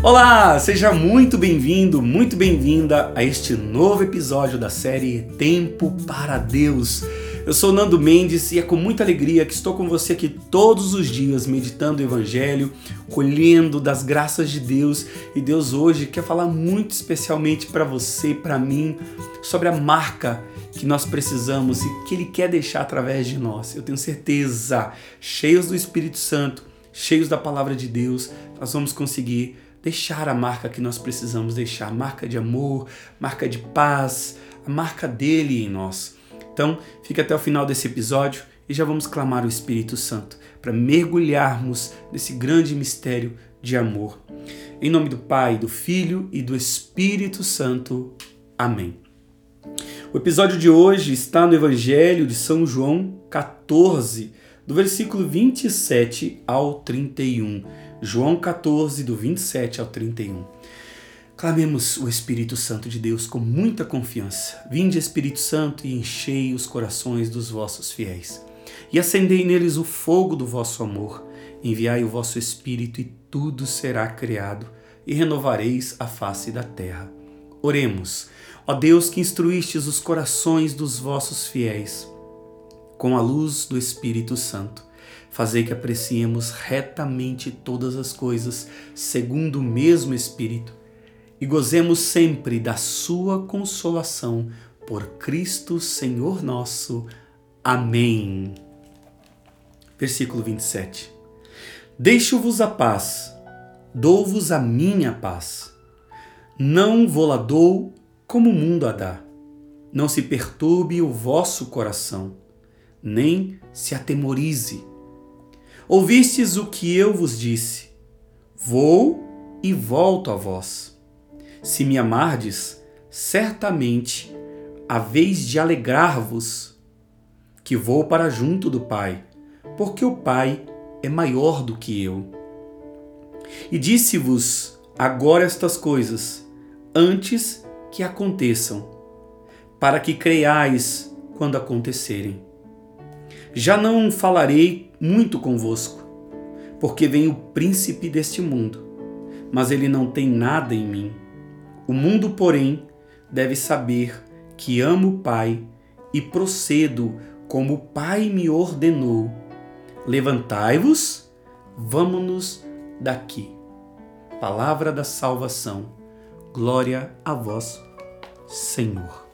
Olá, seja muito bem-vindo, muito bem-vinda a este novo episódio da série Tempo para Deus. Eu sou Nando Mendes e é com muita alegria que estou com você aqui todos os dias meditando o Evangelho, colhendo das graças de Deus. E Deus hoje quer falar muito especialmente para você, para mim, sobre a marca que nós precisamos e que Ele quer deixar através de nós. Eu tenho certeza, cheios do Espírito Santo, cheios da palavra de Deus, nós vamos conseguir deixar a marca que nós precisamos deixar, marca de amor, marca de paz, a marca dele em nós. Então, fique até o final desse episódio e já vamos clamar o Espírito Santo para mergulharmos nesse grande mistério de amor. Em nome do Pai, do Filho e do Espírito Santo. Amém. O episódio de hoje está no Evangelho de São João 14, do versículo 27 ao 31. João 14, do 27 ao 31. Clamemos o Espírito Santo de Deus com muita confiança. Vinde, Espírito Santo, e enchei os corações dos vossos fiéis. E acendei neles o fogo do vosso amor. Enviai o vosso Espírito, e tudo será criado, e renovareis a face da terra. Oremos. Ó Deus que instruístes os corações dos vossos fiéis, com a luz do Espírito Santo Fazei que apreciemos retamente todas as coisas, segundo o mesmo Espírito, e gozemos sempre da Sua consolação, por Cristo Senhor nosso. Amém. Versículo 27. Deixo-vos a paz, dou-vos a minha paz. Não vou-la dou como o mundo a dá. Não se perturbe o vosso coração, nem se atemorize. Ouvistes o que eu vos disse: Vou e volto a vós. Se me amardes, certamente haveis de alegrar-vos, que vou para junto do Pai, porque o Pai é maior do que eu. E disse-vos agora estas coisas, antes que aconteçam, para que creiais quando acontecerem. Já não falarei muito convosco, porque vem o príncipe deste mundo, mas ele não tem nada em mim. O mundo, porém, deve saber que amo o Pai e procedo como o Pai me ordenou. Levantai-vos, vamos-nos daqui. Palavra da salvação. Glória a vós, Senhor.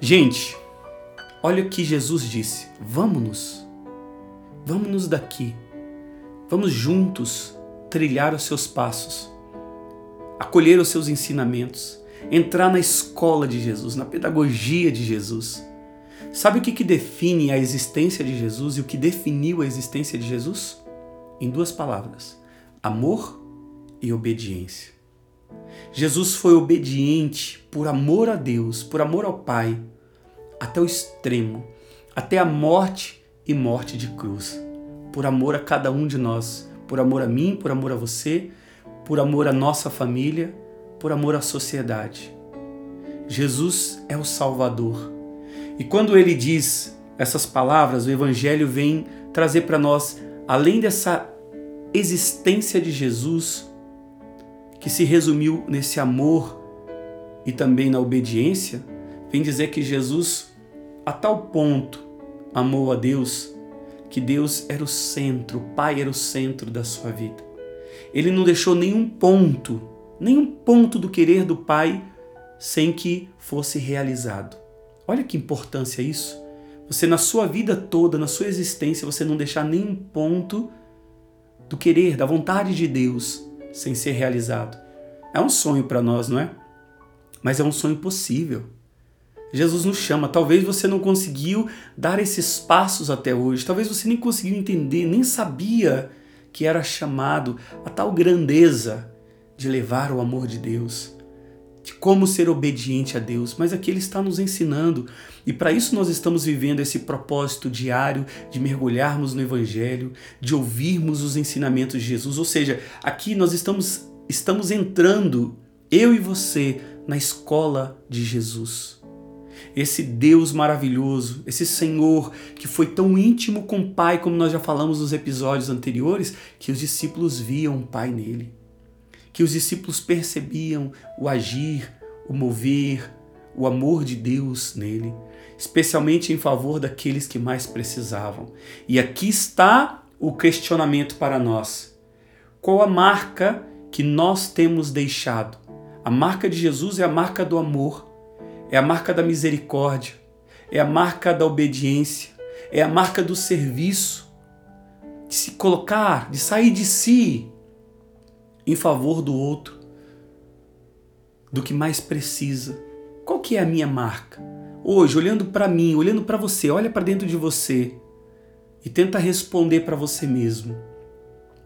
Gente, Olha o que Jesus disse: vamos-nos, vamos-nos daqui, vamos juntos trilhar os seus passos, acolher os seus ensinamentos, entrar na escola de Jesus, na pedagogia de Jesus. Sabe o que, que define a existência de Jesus e o que definiu a existência de Jesus? Em duas palavras: amor e obediência. Jesus foi obediente por amor a Deus, por amor ao Pai até o extremo, até a morte e morte de cruz, por amor a cada um de nós, por amor a mim, por amor a você, por amor à nossa família, por amor à sociedade. Jesus é o Salvador. E quando ele diz essas palavras, o Evangelho vem trazer para nós, além dessa existência de Jesus, que se resumiu nesse amor e também na obediência, vem dizer que Jesus a tal ponto amou a Deus que Deus era o centro, o Pai era o centro da sua vida. Ele não deixou nenhum ponto, nenhum ponto do querer do Pai sem que fosse realizado. Olha que importância isso. Você na sua vida toda, na sua existência, você não deixar nenhum ponto do querer, da vontade de Deus sem ser realizado. É um sonho para nós, não é? Mas é um sonho possível. Jesus nos chama. Talvez você não conseguiu dar esses passos até hoje. Talvez você nem conseguiu entender, nem sabia que era chamado a tal grandeza de levar o amor de Deus, de como ser obediente a Deus. Mas aqui ele está nos ensinando. E para isso nós estamos vivendo esse propósito diário de mergulharmos no Evangelho, de ouvirmos os ensinamentos de Jesus. Ou seja, aqui nós estamos, estamos entrando, eu e você, na escola de Jesus esse Deus maravilhoso, esse Senhor que foi tão íntimo com o Pai, como nós já falamos nos episódios anteriores, que os discípulos viam o Pai nele. que os discípulos percebiam o agir, o mover, o amor de Deus nele, especialmente em favor daqueles que mais precisavam. E aqui está o questionamento para nós. Qual a marca que nós temos deixado? A marca de Jesus é a marca do amor, é a marca da misericórdia, é a marca da obediência, é a marca do serviço, de se colocar, de sair de si em favor do outro, do que mais precisa. Qual que é a minha marca? Hoje, olhando para mim, olhando para você, olha para dentro de você e tenta responder para você mesmo.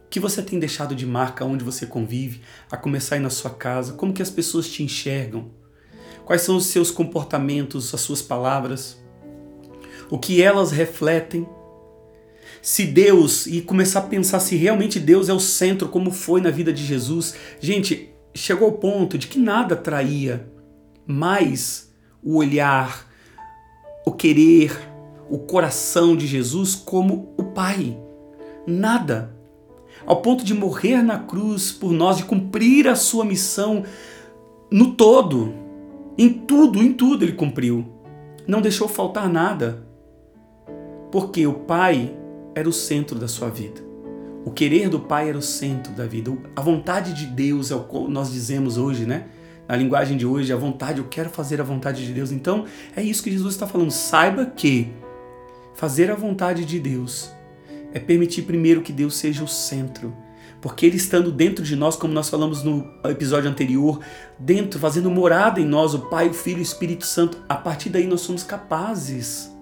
O que você tem deixado de marca onde você convive, a começar aí na sua casa? Como que as pessoas te enxergam? Quais são os seus comportamentos, as suas palavras? O que elas refletem? Se Deus, e começar a pensar se realmente Deus é o centro, como foi na vida de Jesus. Gente, chegou ao ponto de que nada traía mais o olhar, o querer, o coração de Jesus como o Pai. Nada. Ao ponto de morrer na cruz por nós, de cumprir a sua missão no todo. Em tudo, em tudo ele cumpriu. Não deixou faltar nada. Porque o Pai era o centro da sua vida. O querer do Pai era o centro da vida. A vontade de Deus é o que nós dizemos hoje, né? Na linguagem de hoje, a vontade, eu quero fazer a vontade de Deus. Então, é isso que Jesus está falando. Saiba que fazer a vontade de Deus é permitir primeiro que Deus seja o centro. Porque Ele estando dentro de nós, como nós falamos no episódio anterior, dentro, fazendo morada em nós, o Pai, o Filho e o Espírito Santo, a partir daí nós somos capazes,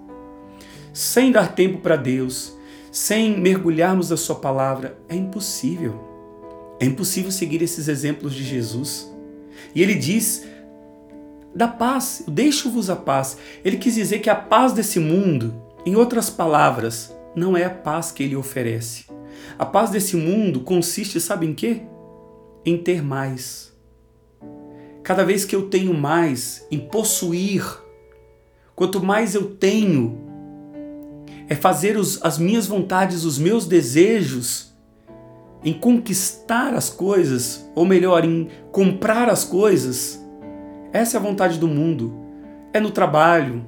sem dar tempo para Deus, sem mergulharmos na Sua palavra, é impossível. É impossível seguir esses exemplos de Jesus. E ele diz da paz, deixo-vos a paz. Ele quis dizer que a paz desse mundo, em outras palavras, não é a paz que ele oferece. A paz desse mundo consiste, sabe em quê? Em ter mais. Cada vez que eu tenho mais, em possuir, quanto mais eu tenho, é fazer os, as minhas vontades, os meus desejos, em conquistar as coisas, ou melhor, em comprar as coisas. Essa é a vontade do mundo. É no trabalho,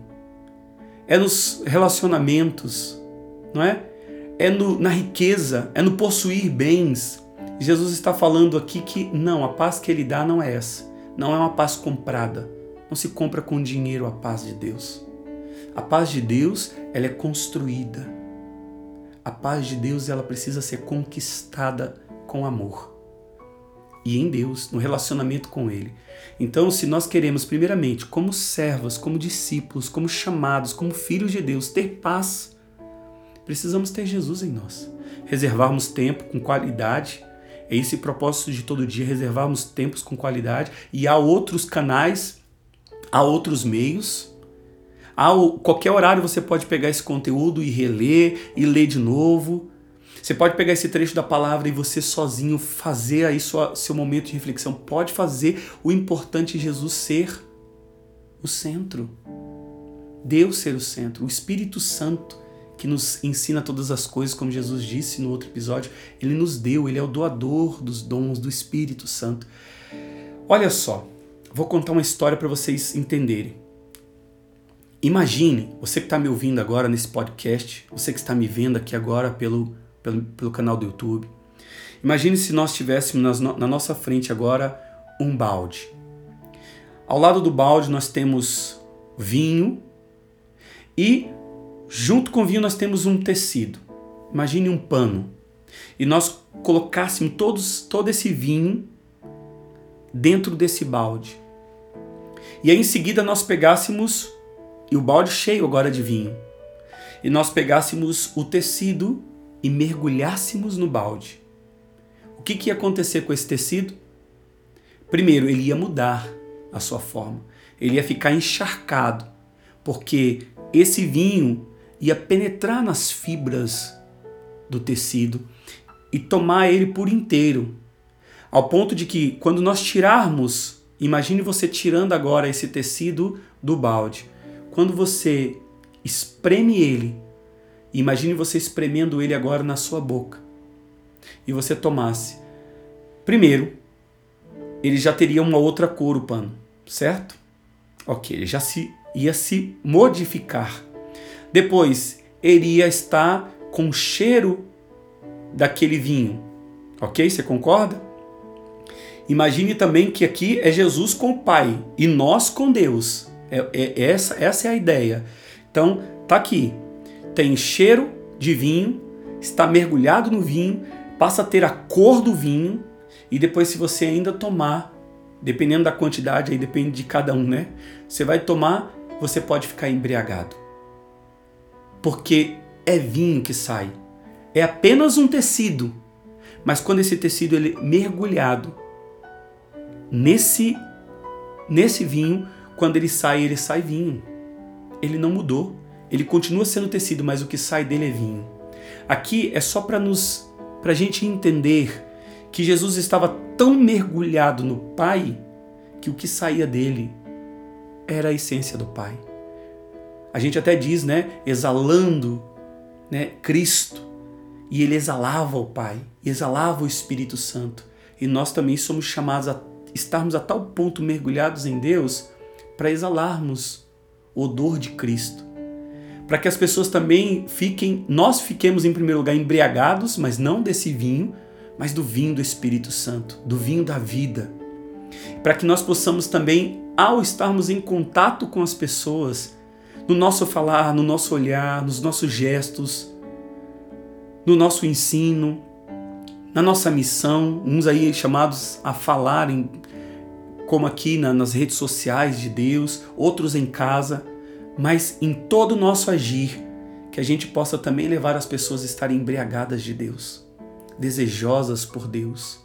é nos relacionamentos, não é? É no, na riqueza, é no possuir bens. Jesus está falando aqui que não, a paz que ele dá não é essa. Não é uma paz comprada. Não se compra com dinheiro a paz de Deus. A paz de Deus, ela é construída. A paz de Deus, ela precisa ser conquistada com amor. E em Deus, no relacionamento com Ele. Então, se nós queremos, primeiramente, como servos, como discípulos, como chamados, como filhos de Deus, ter paz, precisamos ter Jesus em nós. Reservarmos tempo com qualidade. É esse propósito de todo dia, reservarmos tempos com qualidade. E há outros canais, há outros meios a qualquer horário você pode pegar esse conteúdo e reler e ler de novo. Você pode pegar esse trecho da palavra e você sozinho fazer aí sua, seu momento de reflexão. Pode fazer o importante Jesus ser o centro. Deus ser o centro. O Espírito Santo que nos ensina todas as coisas, como Jesus disse no outro episódio, ele nos deu, ele é o doador dos dons do Espírito Santo. Olha só, vou contar uma história para vocês entenderem. Imagine, você que está me ouvindo agora nesse podcast, você que está me vendo aqui agora pelo, pelo, pelo canal do YouTube, imagine se nós tivéssemos na, na nossa frente agora um balde. Ao lado do balde nós temos vinho e junto com o vinho nós temos um tecido. Imagine um pano. E nós colocássemos todos, todo esse vinho dentro desse balde. E aí em seguida nós pegássemos e o balde cheio agora de vinho, e nós pegássemos o tecido e mergulhássemos no balde, o que, que ia acontecer com esse tecido? Primeiro, ele ia mudar a sua forma, ele ia ficar encharcado, porque esse vinho ia penetrar nas fibras do tecido e tomar ele por inteiro, ao ponto de que quando nós tirarmos, imagine você tirando agora esse tecido do balde, quando você espreme ele, imagine você espremendo ele agora na sua boca, e você tomasse, primeiro, ele já teria uma outra cor o pano, certo? Ok, ele já se ia se modificar. Depois, ele ia estar com cheiro daquele vinho. Ok? Você concorda? Imagine também que aqui é Jesus com o Pai e nós com Deus. É, é, essa, essa é a ideia. Então, tá aqui. Tem cheiro de vinho, está mergulhado no vinho, passa a ter a cor do vinho, e depois, se você ainda tomar, dependendo da quantidade, aí depende de cada um, né? Você vai tomar, você pode ficar embriagado. Porque é vinho que sai. É apenas um tecido. Mas quando esse tecido ele é mergulhado nesse nesse vinho, quando ele sai, ele sai vinho. Ele não mudou. Ele continua sendo tecido, mas o que sai dele é vinho. Aqui é só para nos para a gente entender que Jesus estava tão mergulhado no Pai que o que saía dele era a essência do Pai. A gente até diz, né, exalando, né, Cristo, e ele exalava o Pai, exalava o Espírito Santo. E nós também somos chamados a estarmos a tal ponto mergulhados em Deus para exalarmos o odor de Cristo. Para que as pessoas também fiquem, nós fiquemos em primeiro lugar embriagados, mas não desse vinho, mas do vinho do Espírito Santo, do vinho da vida. Para que nós possamos também, ao estarmos em contato com as pessoas, no nosso falar, no nosso olhar, nos nossos gestos, no nosso ensino, na nossa missão, uns aí chamados a falarem, como aqui na, nas redes sociais de Deus, outros em casa, mas em todo o nosso agir, que a gente possa também levar as pessoas a estarem embriagadas de Deus, desejosas por Deus,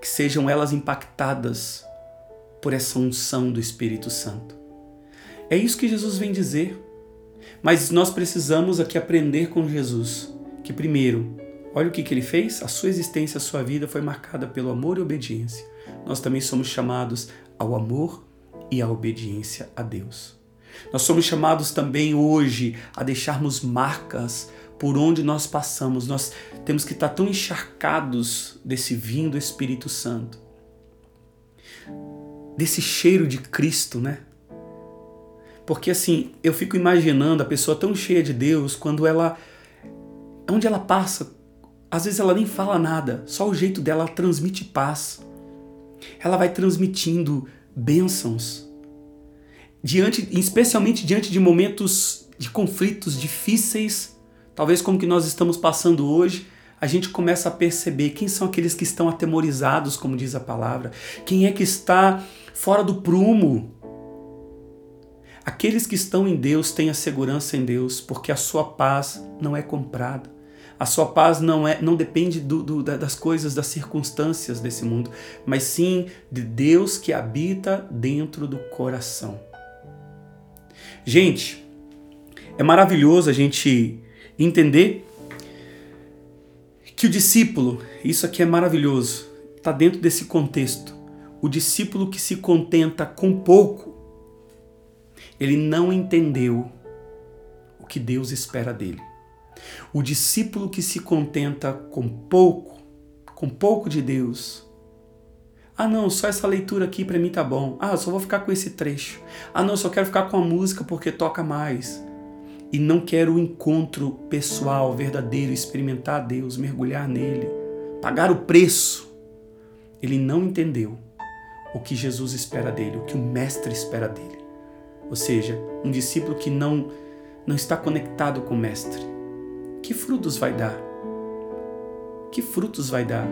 que sejam elas impactadas por essa unção do Espírito Santo. É isso que Jesus vem dizer. Mas nós precisamos aqui aprender com Jesus que, primeiro, olha o que, que ele fez: a sua existência, a sua vida foi marcada pelo amor e obediência. Nós também somos chamados ao amor e à obediência a Deus. Nós somos chamados também hoje a deixarmos marcas por onde nós passamos. Nós temos que estar tão encharcados desse vinho do Espírito Santo, desse cheiro de Cristo, né? Porque assim, eu fico imaginando a pessoa tão cheia de Deus quando ela. Onde ela passa, às vezes ela nem fala nada, só o jeito dela transmite paz. Ela vai transmitindo bênçãos. Diante, especialmente diante de momentos de conflitos difíceis, talvez como que nós estamos passando hoje, a gente começa a perceber quem são aqueles que estão atemorizados, como diz a palavra, quem é que está fora do prumo, Aqueles que estão em Deus têm a segurança em Deus, porque a sua paz não é comprada. A sua paz não é, não depende do, do, das coisas, das circunstâncias desse mundo, mas sim de Deus que habita dentro do coração. Gente, é maravilhoso a gente entender que o discípulo, isso aqui é maravilhoso, está dentro desse contexto. O discípulo que se contenta com pouco ele não entendeu o que Deus espera dele. O discípulo que se contenta com pouco, com pouco de Deus. Ah, não, só essa leitura aqui para mim tá bom. Ah, só vou ficar com esse trecho. Ah, não, só quero ficar com a música porque toca mais. E não quero o encontro pessoal, verdadeiro, experimentar Deus, mergulhar nele, pagar o preço. Ele não entendeu o que Jesus espera dele, o que o Mestre espera dele. Ou seja, um discípulo que não, não está conectado com o Mestre. Que frutos vai dar? Que frutos vai dar?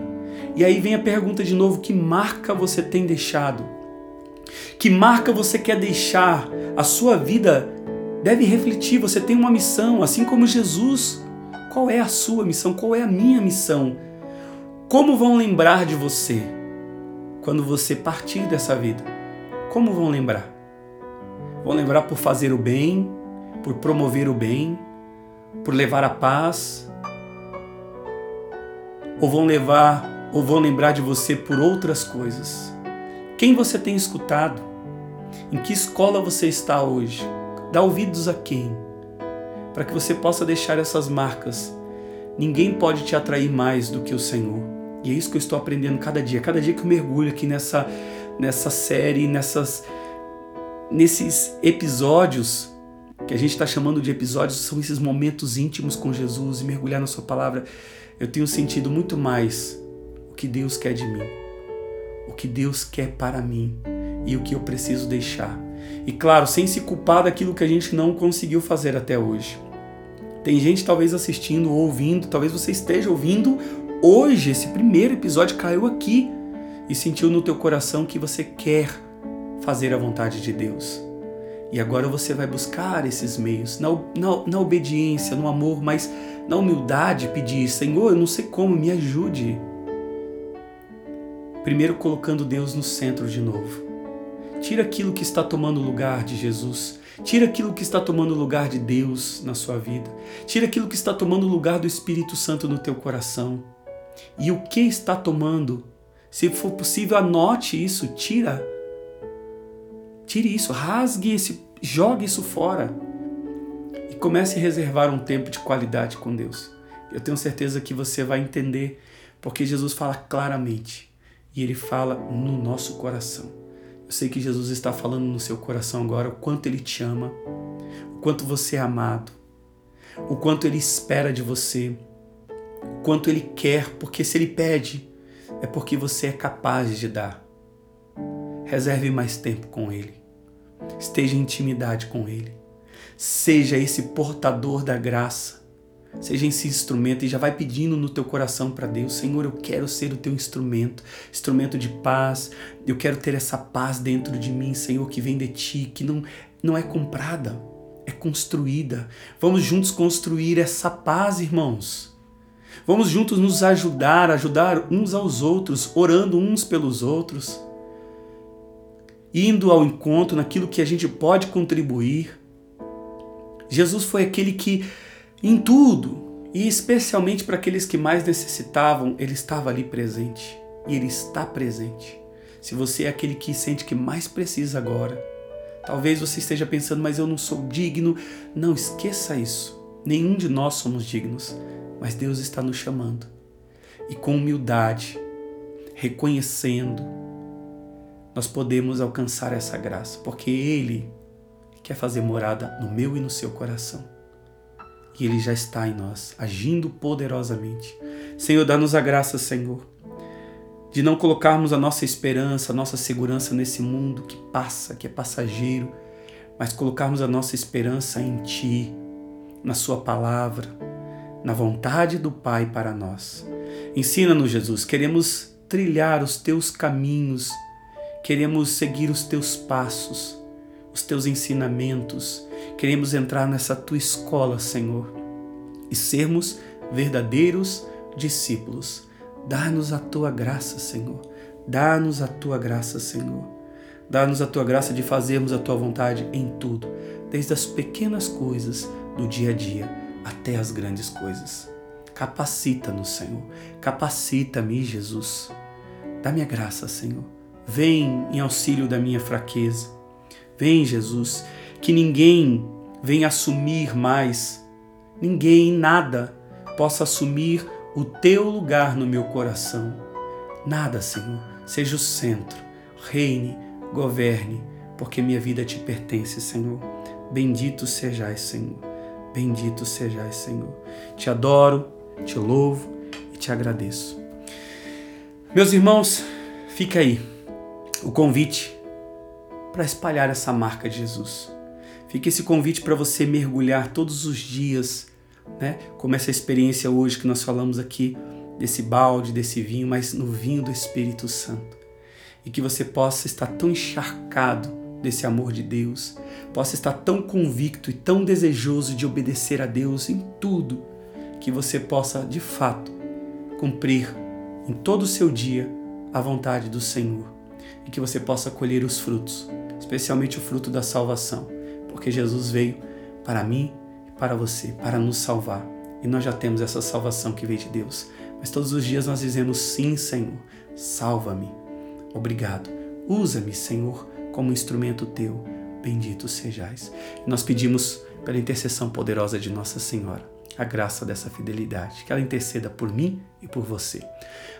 E aí vem a pergunta de novo: que marca você tem deixado? Que marca você quer deixar? A sua vida deve refletir, você tem uma missão, assim como Jesus. Qual é a sua missão? Qual é a minha missão? Como vão lembrar de você quando você partir dessa vida? Como vão lembrar? Vão lembrar por fazer o bem, por promover o bem, por levar a paz? Ou vão levar, ou vão lembrar de você por outras coisas? Quem você tem escutado? Em que escola você está hoje? Dá ouvidos a quem? Para que você possa deixar essas marcas. Ninguém pode te atrair mais do que o Senhor. E é isso que eu estou aprendendo cada dia. Cada dia que eu mergulho aqui nessa, nessa série, nessas, nesses episódios que a gente está chamando de episódios, são esses momentos íntimos com Jesus e mergulhar na Sua palavra. Eu tenho sentido muito mais o que Deus quer de mim, o que Deus quer para mim e o que eu preciso deixar. E claro, sem se culpar daquilo que a gente não conseguiu fazer até hoje. Tem gente talvez assistindo ou ouvindo, talvez você esteja ouvindo hoje, esse primeiro episódio caiu aqui e sentiu no teu coração que você quer fazer a vontade de Deus. E agora você vai buscar esses meios, na, na, na obediência, no amor, mas na humildade, pedir: Senhor, eu não sei como, me ajude. Primeiro colocando Deus no centro de novo. Tira aquilo que está tomando lugar de Jesus. Tira aquilo que está tomando lugar de Deus na sua vida. Tira aquilo que está tomando lugar do Espírito Santo no teu coração. E o que está tomando? Se for possível, anote isso, tira. Tire isso, rasgue esse, jogue isso fora. E comece a reservar um tempo de qualidade com Deus. Eu tenho certeza que você vai entender, porque Jesus fala claramente e ele fala no nosso coração. Eu sei que Jesus está falando no seu coração agora o quanto ele te ama, o quanto você é amado, o quanto ele espera de você, o quanto ele quer, porque se ele pede, é porque você é capaz de dar. Reserve mais tempo com ele. Esteja em intimidade com ele. Seja esse portador da graça Seja esse instrumento e já vai pedindo no teu coração para Deus, Senhor, eu quero ser o teu instrumento, instrumento de paz. Eu quero ter essa paz dentro de mim, Senhor, que vem de ti, que não não é comprada, é construída. Vamos juntos construir essa paz, irmãos. Vamos juntos nos ajudar, ajudar uns aos outros, orando uns pelos outros, indo ao encontro naquilo que a gente pode contribuir. Jesus foi aquele que em tudo, e especialmente para aqueles que mais necessitavam, Ele estava ali presente. E Ele está presente. Se você é aquele que sente que mais precisa agora, talvez você esteja pensando, mas eu não sou digno. Não esqueça isso. Nenhum de nós somos dignos, mas Deus está nos chamando. E com humildade, reconhecendo, nós podemos alcançar essa graça, porque Ele quer fazer morada no meu e no seu coração e Ele já está em nós, agindo poderosamente. Senhor, dá-nos a graça, Senhor, de não colocarmos a nossa esperança, a nossa segurança nesse mundo que passa, que é passageiro, mas colocarmos a nossa esperança em Ti, na Sua palavra, na vontade do Pai para nós. Ensina-nos, Jesus, queremos trilhar os Teus caminhos, queremos seguir os Teus passos, os Teus ensinamentos Queremos entrar nessa tua escola, Senhor, e sermos verdadeiros discípulos. Dá-nos a tua graça, Senhor. Dá-nos a tua graça, Senhor. Dá-nos a tua graça de fazermos a tua vontade em tudo, desde as pequenas coisas do dia a dia até as grandes coisas. Capacita-nos, Senhor. Capacita-me, Jesus. Dá-me a graça, Senhor. Vem em auxílio da minha fraqueza. Vem, Jesus, que ninguém venha assumir mais, ninguém, nada possa assumir o teu lugar no meu coração. Nada, Senhor, seja o centro, reine, governe, porque minha vida te pertence, Senhor. Bendito sejais, Senhor. Bendito sejais, Senhor. Te adoro, te louvo e te agradeço. Meus irmãos, fica aí o convite para espalhar essa marca de Jesus. Fica esse convite para você mergulhar todos os dias, né? Como essa experiência hoje que nós falamos aqui, desse balde, desse vinho, mas no vinho do Espírito Santo. E que você possa estar tão encharcado desse amor de Deus, possa estar tão convicto e tão desejoso de obedecer a Deus em tudo, que você possa de fato cumprir em todo o seu dia a vontade do Senhor e que você possa colher os frutos, especialmente o fruto da salvação porque Jesus veio para mim e para você, para nos salvar. E nós já temos essa salvação que veio de Deus. Mas todos os dias nós dizemos: Sim, Senhor, salva-me. Obrigado. Usa-me, Senhor, como instrumento teu. Bendito sejais. E nós pedimos pela intercessão poderosa de Nossa Senhora. a graça dessa fidelidade. Que ela interceda por mim e por você.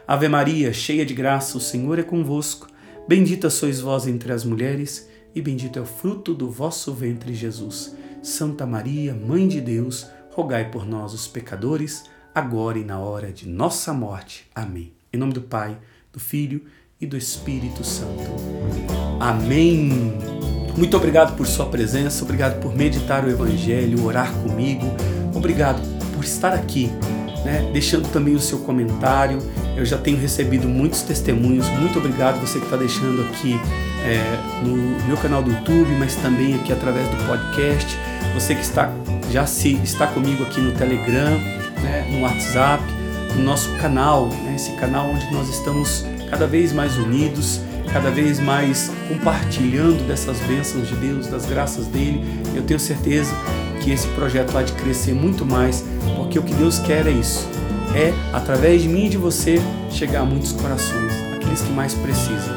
Ave Maria, cheia de graça, o Senhor é convosco. Bendita sois vós entre as mulheres, e bendito é o fruto do vosso ventre, Jesus. Santa Maria, Mãe de Deus, rogai por nós, os pecadores, agora e na hora de nossa morte. Amém. Em nome do Pai, do Filho e do Espírito Santo. Amém. Muito obrigado por sua presença, obrigado por meditar o Evangelho, orar comigo, obrigado por estar aqui, né? deixando também o seu comentário. Eu já tenho recebido muitos testemunhos. Muito obrigado você que está deixando aqui é, no meu canal do YouTube, mas também aqui através do podcast. Você que está já se está comigo aqui no Telegram, né, no WhatsApp, no nosso canal, né, esse canal onde nós estamos cada vez mais unidos, cada vez mais compartilhando dessas bênçãos de Deus, das graças dele. Eu tenho certeza que esse projeto há de crescer muito mais, porque o que Deus quer é isso. É, através de mim e de você, chegar a muitos corações, aqueles que mais precisam.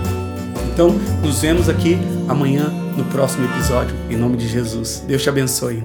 Então, nos vemos aqui amanhã no próximo episódio, em nome de Jesus. Deus te abençoe.